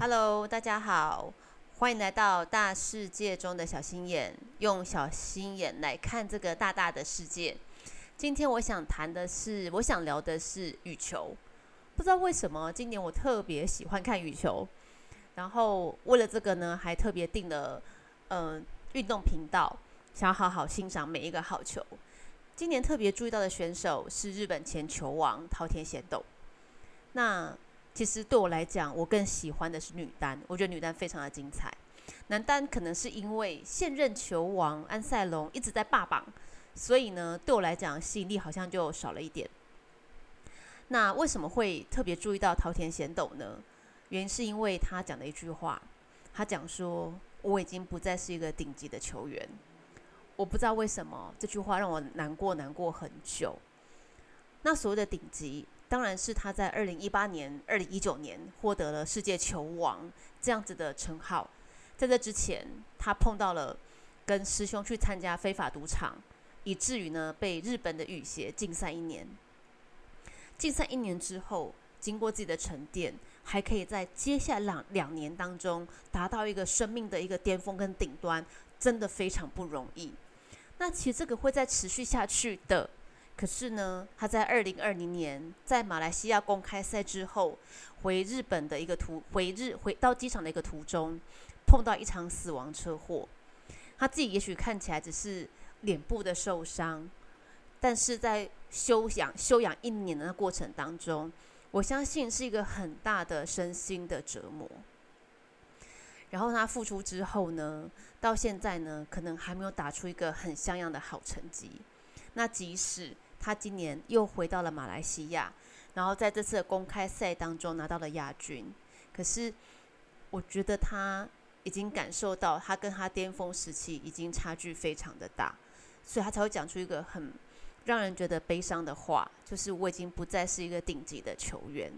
Hello，大家好，欢迎来到大世界中的小心眼，用小心眼来看这个大大的世界。今天我想谈的是，我想聊的是羽球。不知道为什么，今年我特别喜欢看羽球，然后为了这个呢，还特别订了嗯运动频道，想好好欣赏每一个好球。今年特别注意到的选手是日本前球王桃田贤斗。那其实对我来讲，我更喜欢的是女单。我觉得女单非常的精彩，男单可能是因为现任球王安塞龙一直在霸榜，所以呢，对我来讲吸引力好像就少了一点。那为什么会特别注意到桃田贤斗呢？原因是因为他讲的一句话，他讲说我已经不再是一个顶级的球员。我不知道为什么这句话让我难过难过很久。那所谓的顶级。当然是他在二零一八年、二零一九年获得了世界球王这样子的称号。在这之前，他碰到了跟师兄去参加非法赌场，以至于呢被日本的羽协禁赛一年。禁赛一年之后，经过自己的沉淀，还可以在接下来两两年当中达到一个生命的一个巅峰跟顶端，真的非常不容易。那其实这个会再持续下去的。可是呢，他在二零二零年在马来西亚公开赛之后，回日本的一个途回日回到机场的一个途中，碰到一场死亡车祸。他自己也许看起来只是脸部的受伤，但是在休养休养一年的过程当中，我相信是一个很大的身心的折磨。然后他复出之后呢，到现在呢，可能还没有打出一个很像样的好成绩。那即使他今年又回到了马来西亚，然后在这次的公开赛当中拿到了亚军。可是，我觉得他已经感受到他跟他巅峰时期已经差距非常的大，所以他才会讲出一个很让人觉得悲伤的话，就是我已经不再是一个顶级的球员。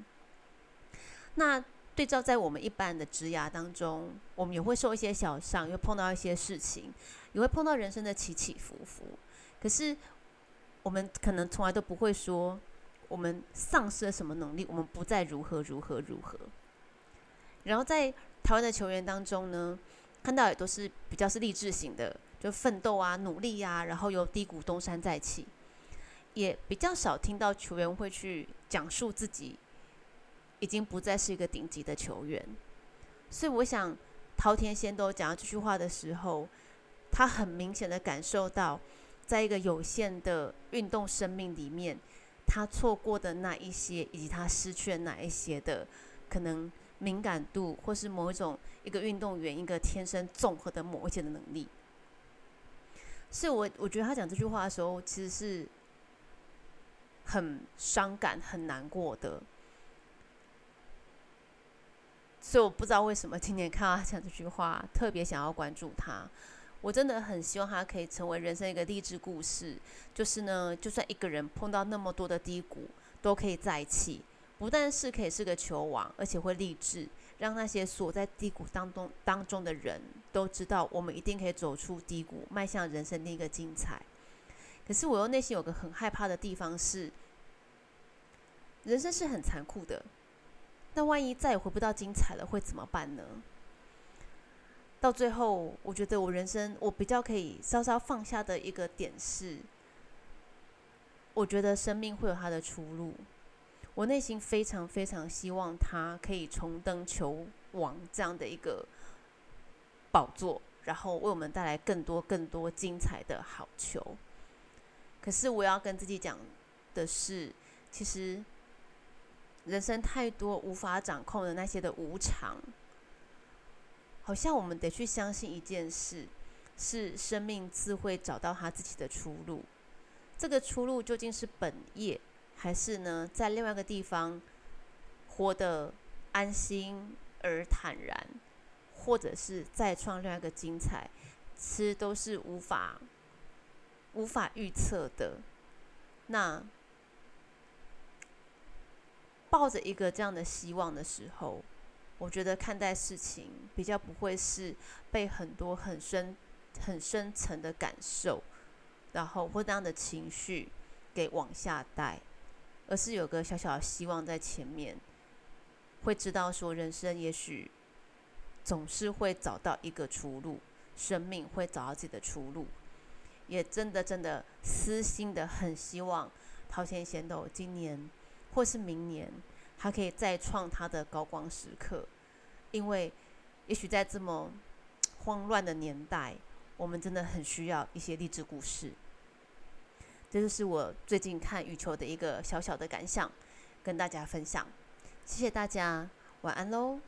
那对照在我们一般的职涯当中，我们也会受一些小伤，又碰到一些事情，也会碰到人生的起起伏伏。可是。我们可能从来都不会说，我们丧失了什么能力，我们不再如何如何如何。然后在台湾的球员当中呢，看到也都是比较是励志型的，就奋斗啊、努力啊，然后由低谷东山再起。也比较少听到球员会去讲述自己已经不再是一个顶级的球员。所以我想，陶田先都讲到这句话的时候，他很明显的感受到。在一个有限的运动生命里面，他错过的那一些，以及他失去了哪一些的可能敏感度，或是某一种一个运动员一个天生综合的某一些的能力，所以我我觉得他讲这句话的时候，其实是很伤感、很难过的。所以我不知道为什么今年看到他讲这句话，特别想要关注他。我真的很希望他可以成为人生一个励志故事，就是呢，就算一个人碰到那么多的低谷，都可以再起，不但是可以是个球王，而且会励志，让那些锁在低谷当中当中的人都知道，我们一定可以走出低谷，迈向人生另一个精彩。可是我又内心有个很害怕的地方是，人生是很残酷的，那万一再也回不到精彩了，会怎么办呢？到最后，我觉得我人生我比较可以稍稍放下的一个点是，我觉得生命会有它的出路。我内心非常非常希望他可以重登球王这样的一个宝座，然后为我们带来更多更多精彩的好球。可是我要跟自己讲的是，其实人生太多无法掌控的那些的无常。好像我们得去相信一件事，是生命自会找到他自己的出路。这个出路究竟是本业，还是呢，在另外一个地方活得安心而坦然，或者是再创另外一个精彩，其实都是无法无法预测的。那抱着一个这样的希望的时候。我觉得看待事情比较不会是被很多很深、很深层的感受，然后或那样的情绪给往下带，而是有个小小的希望在前面，会知道说人生也许总是会找到一个出路，生命会找到自己的出路。也真的真的私心的很希望桃田贤斗今年或是明年，他可以再创他的高光时刻，因为也许在这么慌乱的年代，我们真的很需要一些励志故事。这就是我最近看羽球的一个小小的感想，跟大家分享。谢谢大家，晚安喽。